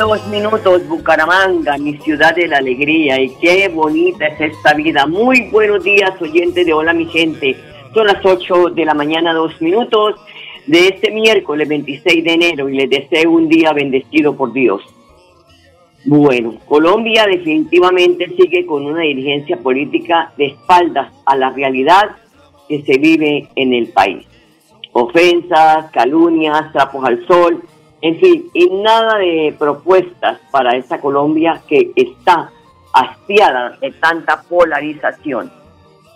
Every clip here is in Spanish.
Dos minutos, Bucaramanga, mi ciudad de la alegría. Y qué bonita es esta vida. Muy buenos días, oyentes de Hola, mi gente. Son las 8 de la mañana, dos minutos de este miércoles 26 de enero y les deseo un día bendecido por Dios. Bueno, Colombia definitivamente sigue con una dirigencia política de espaldas a la realidad que se vive en el país. Ofensas, calumnias, trapos al sol, en fin, y nada de propuestas para esta Colombia que está hastiada de tanta polarización.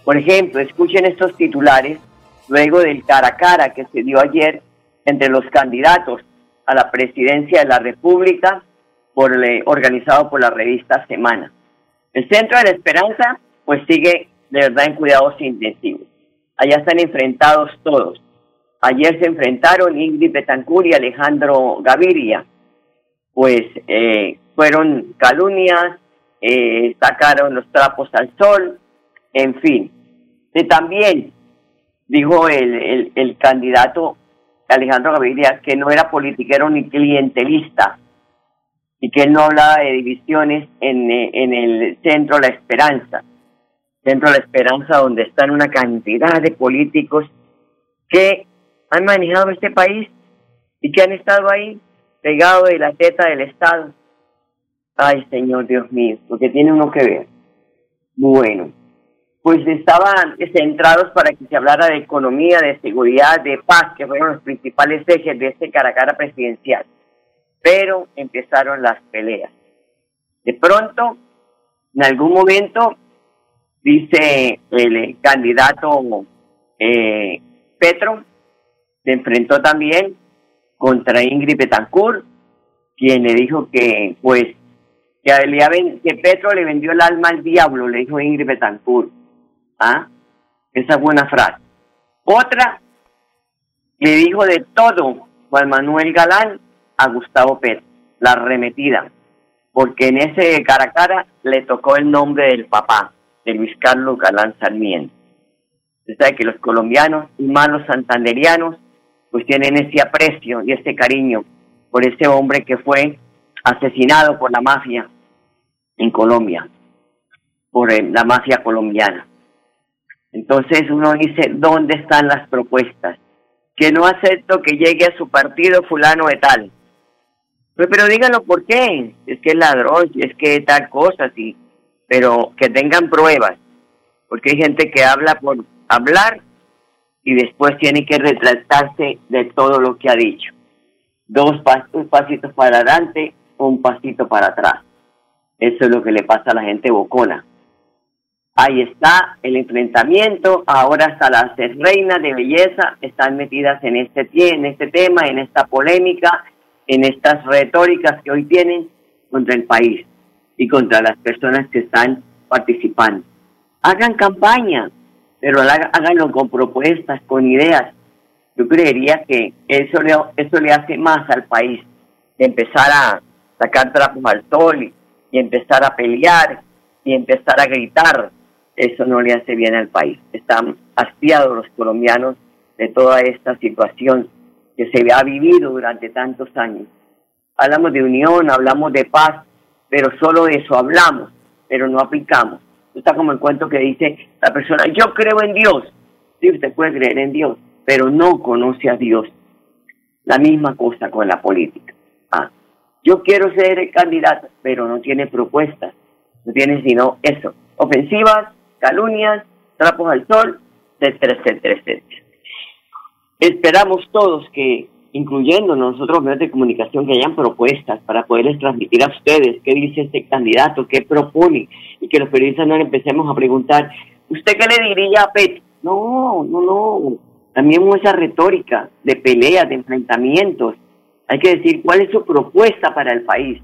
Por ejemplo, escuchen estos titulares luego del cara a cara que se dio ayer entre los candidatos a la presidencia de la República eh, organizado por la revista Semana. El Centro de la Esperanza pues sigue de verdad en cuidados intensivos. Allá están enfrentados todos. Ayer se enfrentaron Ingrid Betancourt y Alejandro Gaviria. Pues eh, fueron calumnias, eh, sacaron los trapos al sol, en fin. Y también dijo el, el, el candidato Alejandro Gaviria que no era politiquero ni clientelista y que él no hablaba de divisiones en, eh, en el Centro La Esperanza. Centro La Esperanza donde están una cantidad de políticos que han manejado este país y que han estado ahí pegados de la teta del Estado. Ay, Señor Dios mío, lo que tiene uno que ver. Bueno, pues estaban centrados para que se hablara de economía, de seguridad, de paz, que fueron los principales ejes de este cara a cara presidencial. Pero empezaron las peleas. De pronto, en algún momento, dice el candidato eh, Petro, se enfrentó también contra Ingrid Betancourt, quien le dijo que, pues, que, que Petro le vendió el alma al diablo, le dijo Ingrid Betancourt. ¿Ah? Esa buena frase. Otra, le dijo de todo Juan Manuel Galán a Gustavo Petro, la arremetida, porque en ese cara a cara le tocó el nombre del papá, de Luis Carlos Galán Sarmiento. Usted sabe que los colombianos y más los santanderianos pues tienen ese aprecio y ese cariño por ese hombre que fue asesinado por la mafia en Colombia, por eh, la mafia colombiana. Entonces uno dice, ¿dónde están las propuestas? Que no acepto que llegue a su partido fulano de tal. Pues, pero díganlo por qué. Es que es ladrón, es que tal cosa, sí. Pero que tengan pruebas. Porque hay gente que habla por hablar y después tiene que retratarse de todo lo que ha dicho. Dos pas- pasitos para adelante, un pasito para atrás. Eso es lo que le pasa a la gente bocona. Ahí está el enfrentamiento. Ahora hasta las reinas de belleza están metidas en este, en este tema, en esta polémica, en estas retóricas que hoy tienen contra el país y contra las personas que están participando. Hagan campaña, pero háganlo con propuestas, con ideas. Yo creería que eso le, eso le hace más al país, de empezar a sacar trapos al sol y, y empezar a pelear y empezar a gritar, eso no le hace bien al país. Están hastiados los colombianos de toda esta situación que se ha vivido durante tantos años. Hablamos de unión, hablamos de paz, pero solo de eso hablamos, pero no aplicamos. Está como el cuento que dice la persona, yo creo en Dios. Sí, usted puede creer en Dios, pero no conoce a Dios. La misma cosa con la política. Ah, yo quiero ser el candidato, pero no tiene propuestas, no tiene sino eso, ofensivas, calumnias, trapos al sol, etcétera, etcétera, etcétera. Esperamos todos que, incluyendo nosotros medios de comunicación, que hayan propuestas para poderles transmitir a ustedes qué dice este candidato, qué propone, y que los periodistas no le empecemos a preguntar, ¿usted qué le diría a Pet? No, no, no. También esa retórica de peleas, de enfrentamientos. Hay que decir cuál es su propuesta para el país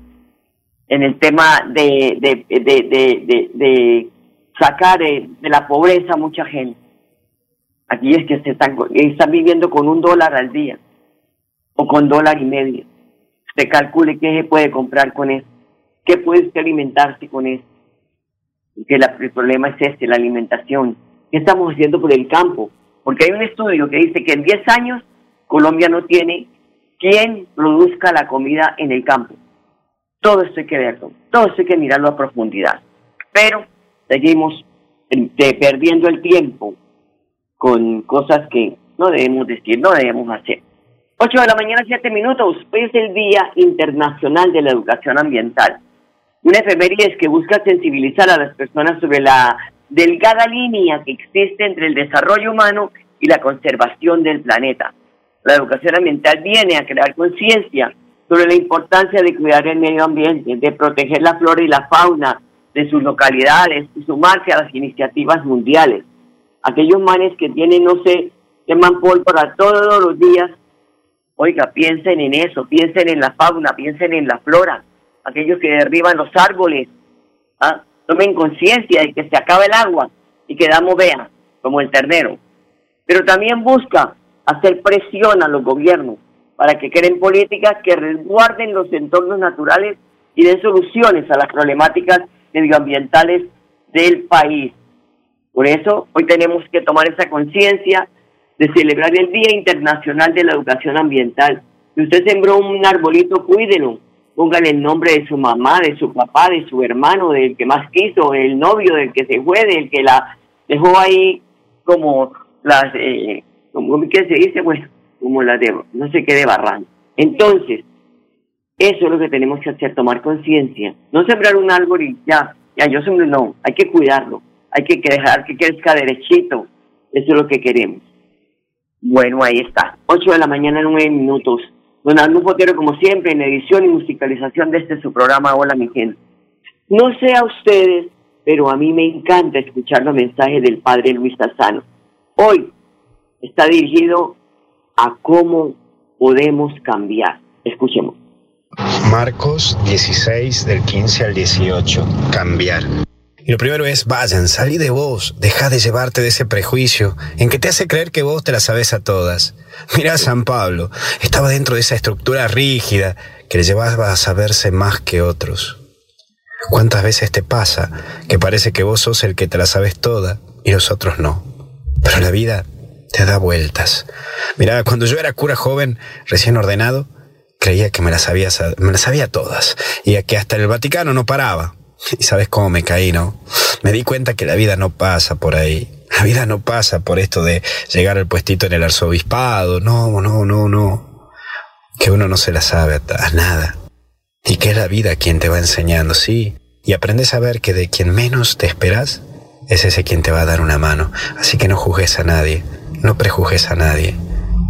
en el tema de, de, de, de, sacar de, la pobreza a mucha gente. Aquí es que se están, están viviendo con un dólar al día o con dólar y medio. Usted calcule qué se puede comprar con eso, qué puede usted alimentarse con eso. Que el problema es este, la alimentación. ¿Qué estamos haciendo por el campo? Porque hay un estudio que dice que en 10 años Colombia no tiene quien produzca la comida en el campo. Todo esto hay que verlo, todo esto hay que mirarlo a profundidad. Pero seguimos eh, perdiendo el tiempo con cosas que no debemos decir, no debemos hacer. 8 de la mañana, 7 minutos. Hoy es el Día Internacional de la Educación Ambiental. Una efeméride que busca sensibilizar a las personas sobre la delgada línea que existe entre el desarrollo humano y la conservación del planeta. La educación ambiental viene a crear conciencia sobre la importancia de cuidar el medio ambiente, de proteger la flora y la fauna de sus localidades y sumarse a las iniciativas mundiales aquellos manes que tienen, no sé, queman pólvora todos los días, oiga, piensen en eso, piensen en la fauna, piensen en la flora, aquellos que derriban los árboles, ¿ah? tomen conciencia de que se acaba el agua y quedamos, vean, como el ternero. Pero también busca hacer presión a los gobiernos para que creen políticas que resguarden los entornos naturales y den soluciones a las problemáticas medioambientales del país. Por eso hoy tenemos que tomar esa conciencia de celebrar el Día Internacional de la Educación Ambiental. Si usted sembró un arbolito, cuídelo. Póngale el nombre de su mamá, de su papá, de su hermano, del que más quiso, el novio, del que se fue, del que la dejó ahí como las, eh, como ¿qué se dice? Bueno, como la de, no sé qué, de barran. Entonces, eso es lo que tenemos que hacer, tomar conciencia. No sembrar un árbol y ya, ya, yo sembré, no, hay que cuidarlo hay que dejar que crezca derechito. Eso es lo que queremos. Bueno, ahí está. 8 de la mañana, 9 minutos. Don Arnulfo Fotero, como siempre, en edición y musicalización de este su programa Hola, mi gente. No sé a ustedes, pero a mí me encanta escuchar los mensajes del Padre Luis Sassano. Hoy está dirigido a cómo podemos cambiar. Escuchemos. Marcos 16 del 15 al 18. Cambiar. Y lo primero es, vayan, salí de vos, deja de llevarte de ese prejuicio en que te hace creer que vos te la sabes a todas. Mirá San Pablo, estaba dentro de esa estructura rígida que le llevaba a saberse más que otros. ¿Cuántas veces te pasa que parece que vos sos el que te la sabes toda y los otros no? Pero la vida te da vueltas. Mirá, cuando yo era cura joven, recién ordenado, creía que me las sabía, me las sabía todas y que hasta el Vaticano no paraba. Y sabes cómo me caí, ¿no? Me di cuenta que la vida no pasa por ahí. La vida no pasa por esto de llegar al puestito en el arzobispado. No, no, no, no. Que uno no se la sabe a, nada. Y que es la vida quien te va enseñando, sí. Y aprendes a ver que de quien menos te esperas es ese quien te va a dar una mano. Así que no juzgues a nadie, no prejuzgues a nadie,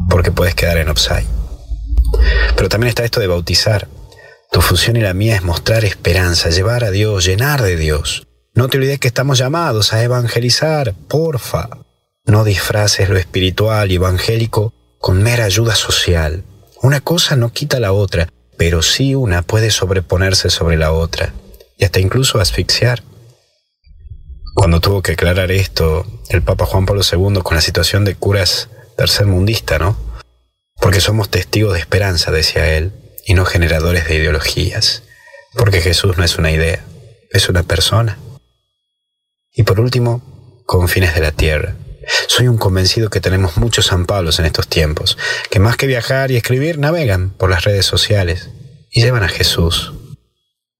porque puedes quedar en offside. Pero también está esto de bautizar. Tu función y la mía es mostrar esperanza, llevar a Dios, llenar de Dios. No te olvides que estamos llamados a evangelizar, porfa. No disfraces lo espiritual y evangélico con mera ayuda social. Una cosa no quita la otra, pero sí una puede sobreponerse sobre la otra y hasta incluso asfixiar. Cuando tuvo que aclarar esto el Papa Juan Pablo II con la situación de curas tercermundista, ¿no? Porque somos testigos de esperanza, decía él, y no generadores de ideologías, porque Jesús no es una idea, es una persona. Y por último, confines de la tierra. Soy un convencido que tenemos muchos San Pablos en estos tiempos, que más que viajar y escribir, navegan por las redes sociales y llevan a Jesús.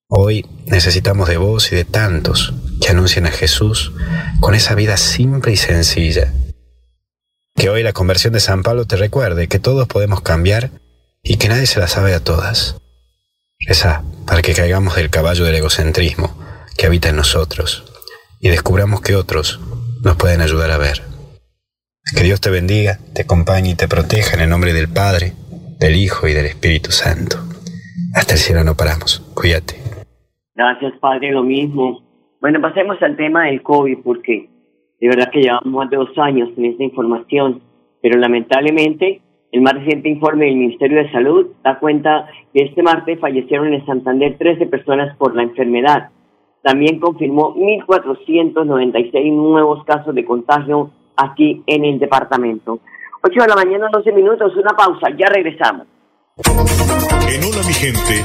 Hoy necesitamos de vos y de tantos que anuncien a Jesús con esa vida simple y sencilla. Que hoy la conversión de San Pablo te recuerde que todos podemos cambiar y que nadie se la sabe a todas. Esa para que caigamos del caballo del egocentrismo que habita en nosotros y descubramos que otros nos pueden ayudar a ver. Que Dios te bendiga, te acompañe y te proteja en el nombre del Padre, del Hijo y del Espíritu Santo. Hasta el cielo no paramos. Cuídate. Gracias, Padre, lo mismo. Bueno, pasemos al tema del COVID, porque de verdad que llevamos más de dos años en esta información, pero lamentablemente el más reciente informe del Ministerio de Salud da cuenta que este martes fallecieron en Santander 13 personas por la enfermedad. También confirmó 1.496 nuevos casos de contagio aquí en el departamento. 8 de la mañana, 12 minutos, una pausa, ya regresamos. En Hola mi gente,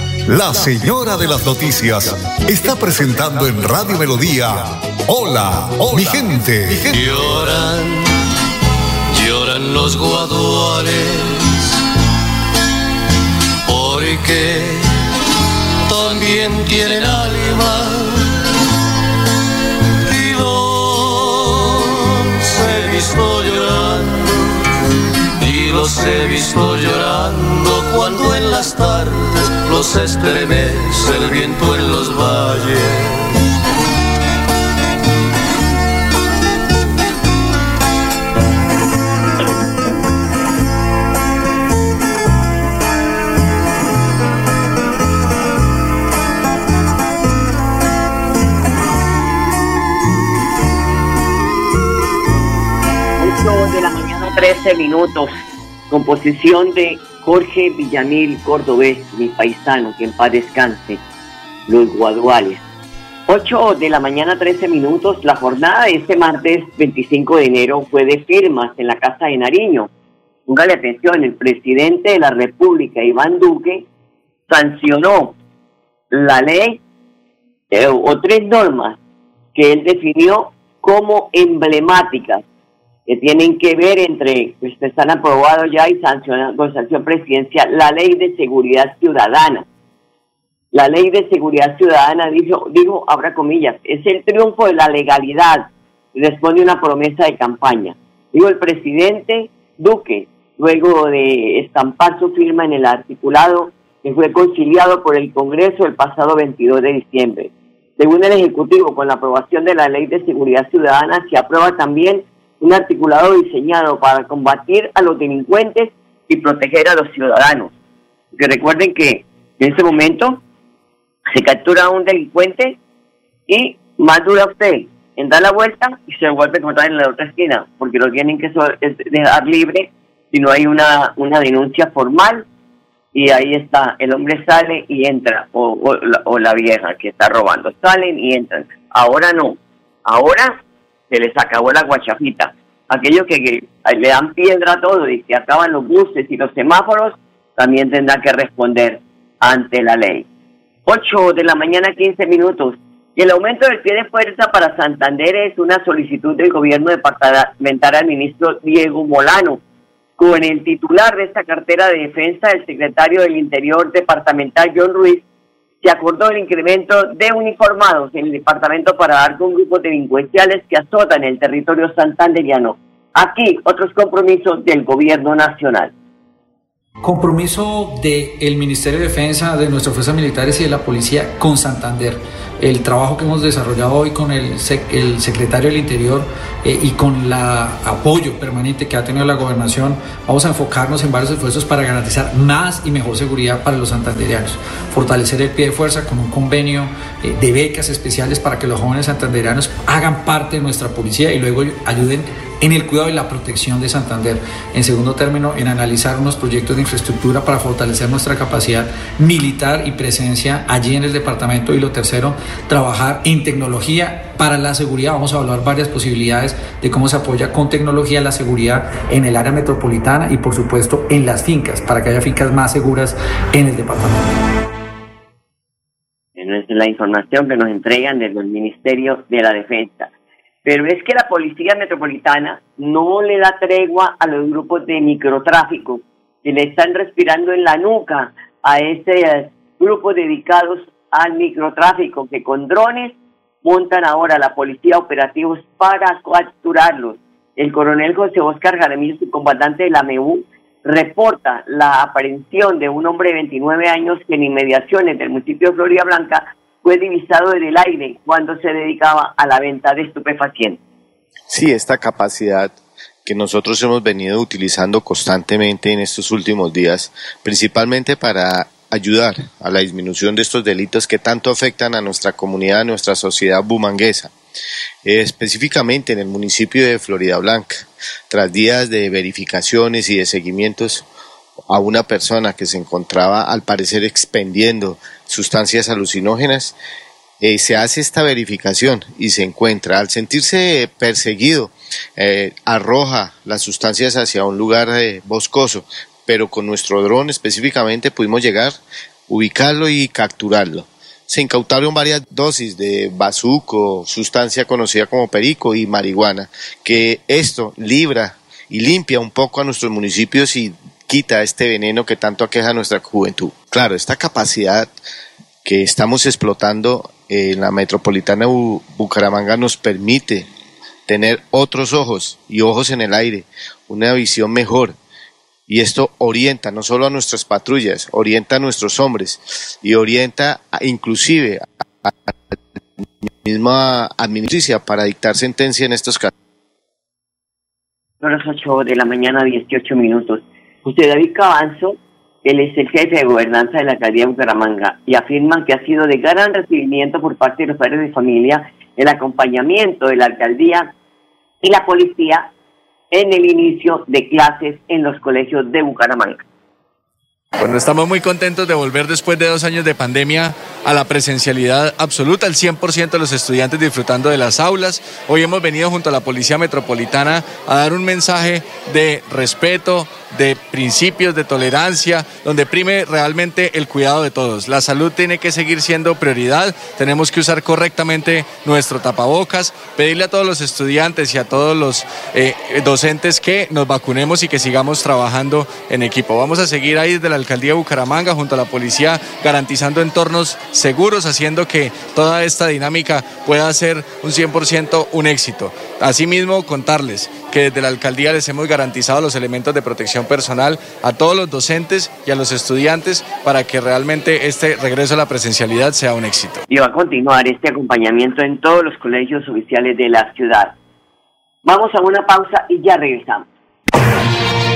la señora de las noticias está presentando en Radio Melodía. Hola, hola mi gente. Mi gente. Lloran, lloran los guaduales, porque también tienen alma. Y los he visto llorando, y los he visto llorando cuando en las tardes los estremece el viento en los valles. de la mañana 13 minutos composición de Jorge Villamil Cordobés, mi paisano, que en paz descanse, los guaduales. 8 de la mañana, 13 minutos. La jornada de este martes 25 de enero fue de firmas en la Casa de Nariño. Póngale atención, el presidente de la República, Iván Duque, sancionó la ley o tres normas que él definió como emblemáticas tienen que ver entre, pues están aprobados ya y sancionados con sanción presidencial, la ley de seguridad ciudadana. La ley de seguridad ciudadana, dijo, dijo, abra comillas, es el triunfo de la legalidad, responde una promesa de campaña. Digo, el presidente Duque, luego de estampar su firma en el articulado que fue conciliado por el Congreso el pasado 22 de diciembre. Según el Ejecutivo, con la aprobación de la Ley de Seguridad Ciudadana, se aprueba también un articulado diseñado para combatir a los delincuentes y proteger a los ciudadanos. Que recuerden que en ese momento se captura a un delincuente y más dura usted en dar la vuelta y se vuelve a encontrar en la otra esquina, porque lo tienen que dejar libre si no hay una, una denuncia formal y ahí está, el hombre sale y entra, o, o la vieja que está robando, salen y entran. Ahora no, ahora se les acabó la guachafita. Aquellos que, le dan piedra a todo y que acaban los buses y los semáforos, también tendrán que responder ante la ley. 8 de la mañana, 15 minutos. Y el aumento del pie de fuerza para Santander es una solicitud del gobierno departamental al ministro Diego Molano. Con el titular de esta cartera de defensa, el secretario del Interior departamental, John Ruiz, se acordó el incremento de uniformados en el departamento para dar con grupos delincuenciales que azotan el territorio santanderiano. Aquí otros compromisos del gobierno nacional. Compromiso del Ministerio de Defensa, de nuestras fuerzas militares y de la policía con Santander. El trabajo que hemos desarrollado hoy con el, el secretario del Interior eh, y con el apoyo permanente que ha tenido la gobernación, vamos a enfocarnos en varios esfuerzos para garantizar más y mejor seguridad para los santanderianos. Fortalecer el pie de fuerza con un convenio eh, de becas especiales para que los jóvenes santanderianos hagan parte de nuestra policía y luego ayuden en el cuidado y la protección de Santander. En segundo término, en analizar unos proyectos de infraestructura para fortalecer nuestra capacidad militar y presencia allí en el departamento. Y lo tercero, trabajar en tecnología para la seguridad. Vamos a evaluar varias posibilidades de cómo se apoya con tecnología la seguridad en el área metropolitana y por supuesto en las fincas, para que haya fincas más seguras en el departamento. Es la información que nos entregan desde el Ministerio de la Defensa. Pero es que la Policía Metropolitana no le da tregua a los grupos de microtráfico que le están respirando en la nuca a este grupo dedicados al microtráfico que con drones montan ahora la policía operativos para capturarlos. El coronel José Oscar Jaramillo, comandante de la MEU, reporta la aprehensión de un hombre de 29 años que en inmediaciones del municipio de Florida Blanca fue divisado en el aire cuando se dedicaba a la venta de estupefacientes. Sí, esta capacidad que nosotros hemos venido utilizando constantemente en estos últimos días, principalmente para ayudar a la disminución de estos delitos que tanto afectan a nuestra comunidad, a nuestra sociedad bumanguesa, específicamente en el municipio de Florida Blanca. Tras días de verificaciones y de seguimientos a una persona que se encontraba al parecer expendiendo sustancias alucinógenas, eh, se hace esta verificación y se encuentra, al sentirse perseguido, eh, arroja las sustancias hacia un lugar eh, boscoso, pero con nuestro dron específicamente pudimos llegar, ubicarlo y capturarlo. Se incautaron varias dosis de bazuco, sustancia conocida como perico y marihuana, que esto libra y limpia un poco a nuestros municipios y quita este veneno que tanto aqueja a nuestra juventud. Claro, esta capacidad que estamos explotando en la metropolitana Bucaramanga nos permite tener otros ojos y ojos en el aire, una visión mejor. Y esto orienta no solo a nuestras patrullas, orienta a nuestros hombres y orienta inclusive a la misma administración para dictar sentencia en estos casos. Son las 8 de la mañana, 18 minutos. José David Cabanzo, él es el jefe de gobernanza de la alcaldía de Bucaramanga y afirma que ha sido de gran recibimiento por parte de los padres de familia el acompañamiento de la alcaldía y la policía en el inicio de clases en los colegios de Bucaramanga. Bueno, estamos muy contentos de volver después de dos años de pandemia a la presencialidad absoluta, el 100% de los estudiantes disfrutando de las aulas. Hoy hemos venido junto a la Policía Metropolitana a dar un mensaje de respeto, de principios de tolerancia, donde prime realmente el cuidado de todos. La salud tiene que seguir siendo prioridad, tenemos que usar correctamente nuestro tapabocas, pedirle a todos los estudiantes y a todos los eh, docentes que nos vacunemos y que sigamos trabajando en equipo. Vamos a seguir ahí desde la Alcaldía de Bucaramanga junto a la policía garantizando entornos seguros, haciendo que toda esta dinámica pueda ser un 100% un éxito. Asimismo, contarles que desde la alcaldía les hemos garantizado los elementos de protección personal a todos los docentes y a los estudiantes para que realmente este regreso a la presencialidad sea un éxito. Y va a continuar este acompañamiento en todos los colegios oficiales de la ciudad. Vamos a una pausa y ya regresamos.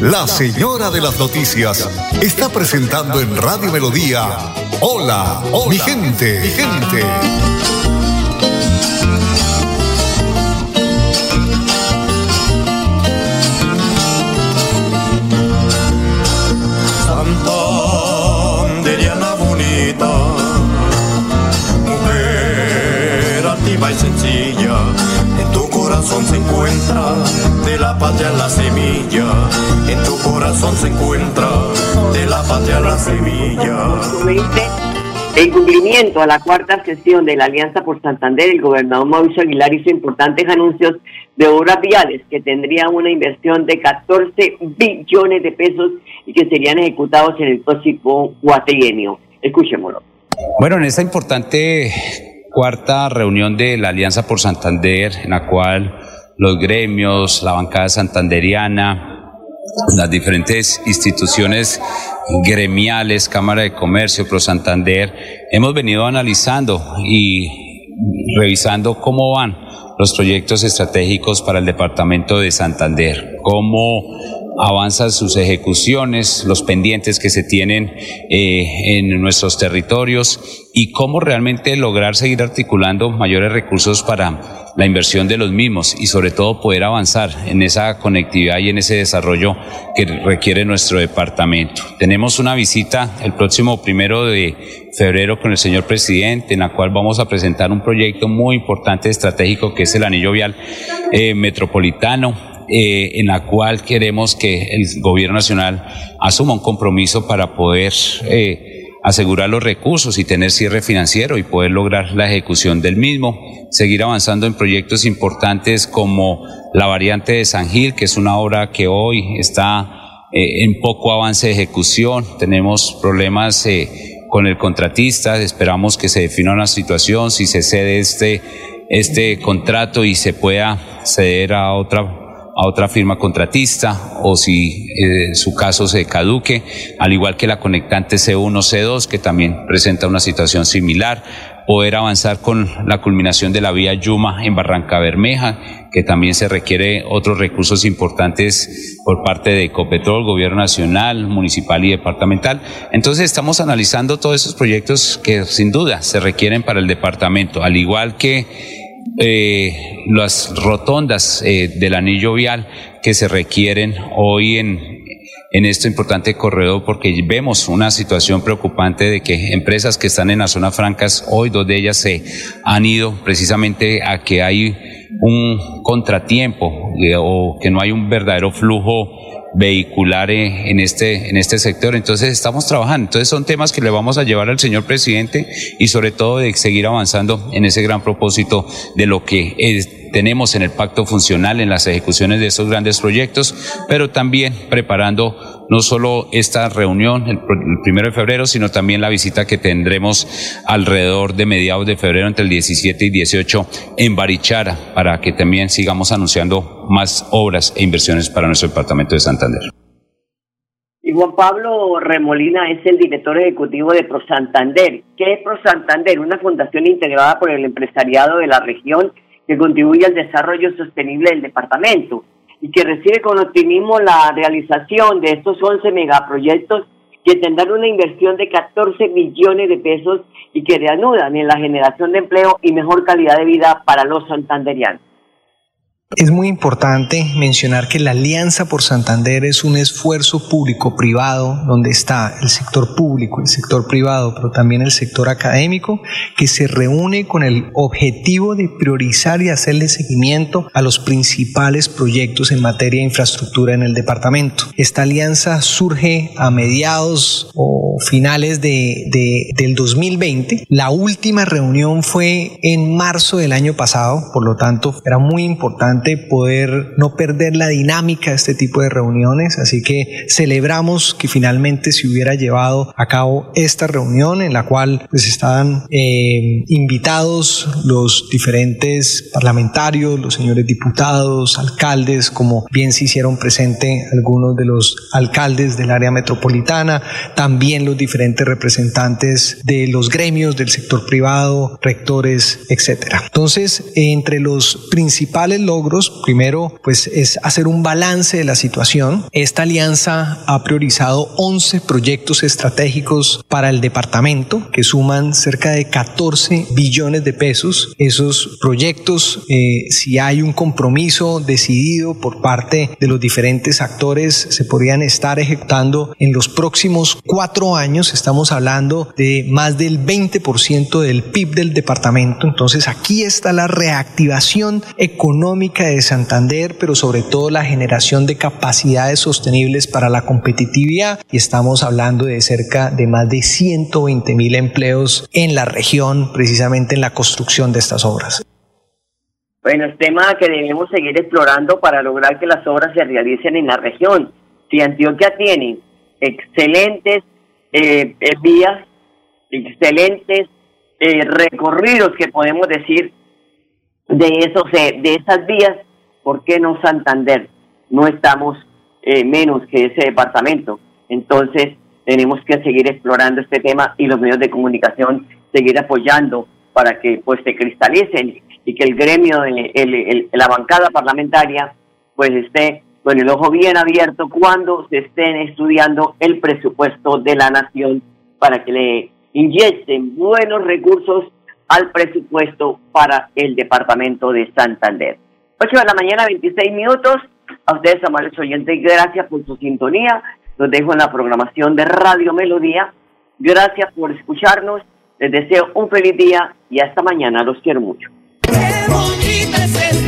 la señora de las noticias está presentando en Radio Melodía. Hola, hola mi gente, mi gente. Santanderiana bonita, mujer activa y sencilla, en tu corazón se encuentra de la patria la semilla, en tu corazón se encuentra de la patria la semilla. En cumplimiento a la cuarta sesión de la Alianza por Santander, el gobernador Mauricio Aguilar hizo importantes anuncios de obras viales que tendrían una inversión de 14 billones de pesos y que serían ejecutados en el próximo cuatrienio. Escuchémoslo. Bueno, en esta importante cuarta reunión de la Alianza por Santander, en la cual los gremios, la bancada santanderiana, las diferentes instituciones gremiales, Cámara de Comercio, Pro Santander, hemos venido analizando y revisando cómo van los proyectos estratégicos para el departamento de Santander, cómo avanzan sus ejecuciones, los pendientes que se tienen eh, en nuestros territorios y cómo realmente lograr seguir articulando mayores recursos para la inversión de los mismos y sobre todo poder avanzar en esa conectividad y en ese desarrollo que requiere nuestro departamento. Tenemos una visita el próximo primero de febrero con el señor presidente en la cual vamos a presentar un proyecto muy importante estratégico que es el anillo vial eh, metropolitano eh, en la cual queremos que el gobierno nacional asuma un compromiso para poder eh, asegurar los recursos y tener cierre financiero y poder lograr la ejecución del mismo, seguir avanzando en proyectos importantes como la variante de San Gil, que es una obra que hoy está eh, en poco avance de ejecución, tenemos problemas con el contratista, esperamos que se defina una situación, si se cede este, este contrato y se pueda ceder a otra a otra firma contratista o si eh, su caso se caduque, al igual que la conectante C1, C2, que también presenta una situación similar, poder avanzar con la culminación de la vía Yuma en Barranca Bermeja, que también se requiere otros recursos importantes por parte de Ecopetrol, Gobierno Nacional, Municipal y Departamental. Entonces estamos analizando todos esos proyectos que sin duda se requieren para el departamento, al igual que eh, las rotondas eh, del anillo vial que se requieren hoy en, en este importante corredor porque vemos una situación preocupante de que empresas que están en las zonas francas, hoy dos de ellas se han ido precisamente a que hay un contratiempo eh, o que no hay un verdadero flujo vehicular en este, en este sector. Entonces estamos trabajando. Entonces son temas que le vamos a llevar al señor presidente y sobre todo de seguir avanzando en ese gran propósito de lo que tenemos en el pacto funcional, en las ejecuciones de esos grandes proyectos, pero también preparando no solo esta reunión el, primero de febrero, sino también la visita que tendremos alrededor de mediados de febrero entre el 17 y 18 en Barichara, para que también sigamos anunciando más obras e inversiones para nuestro departamento de Santander. Y Juan Pablo Remolina es el director ejecutivo de ProSantander. ¿Qué es ProSantander? Una fundación integrada por el empresariado de la región que contribuye al desarrollo sostenible del departamento y que recibe con optimismo la realización de estos 11 megaproyectos que tendrán una inversión de 14 millones de pesos y que reanudan en la generación de empleo y mejor calidad de vida para los santanderianos. Es muy importante mencionar que la Alianza por Santander es un esfuerzo público-privado donde está el sector público, el sector privado, pero también el sector académico, que se reúne con el objetivo de priorizar y hacerle seguimiento a los principales proyectos en materia de infraestructura en el departamento. Esta alianza surge a mediados o finales de, del 2020. La última reunión fue en marzo del año pasado, por lo tanto era muy importante poder no perder la dinámica de este tipo de reuniones, así que celebramos que finalmente se hubiera llevado a cabo esta reunión en la cual pues estaban eh, invitados los diferentes parlamentarios, los señores diputados, alcaldes, como bien se hicieron presente algunos de los alcaldes del área metropolitana, también los diferentes representantes de los gremios del sector privado, rectores, etcétera. Entonces, entre los principales logros primero, pues es hacer un balance de la situación. Esta alianza ha priorizado 11 proyectos estratégicos para el departamento que suman cerca de 14 billones de pesos. Esos proyectos, eh, si hay un compromiso decidido por parte de los diferentes actores, se podrían estar ejecutando en los próximos cuatro años. Estamos hablando de más del 20% del PIB del departamento. Entonces aquí está la reactivación económica de Santander, pero sobre todo la generación de capacidades sostenibles para la competitividad. Y estamos hablando de cerca de más de 120 mil empleos en la región, precisamente en la construcción de estas obras. Bueno, es tema que debemos seguir explorando para lograr que las obras se realicen en la región. Si Antioquia tiene excelentes eh, eh, vías, excelentes eh, recorridos que podemos decir de esos de esas vías, ¿por qué no Santander? No estamos eh, menos que ese departamento. Entonces, tenemos que seguir explorando este tema y los medios de comunicación seguir apoyando para que pues se cristalicen y que el gremio, de, la bancada parlamentaria, pues esté con el ojo bien abierto cuando se estén estudiando el presupuesto de la nación para que le inyecten buenos recursos al presupuesto para el departamento de Santander. 8 de la mañana, 26 minutos. A ustedes, amables oyentes, gracias por su sintonía. Los dejo en la programación de Radio Melodía. Gracias por escucharnos. Les deseo un feliz día y hasta mañana. Los quiero mucho. Hola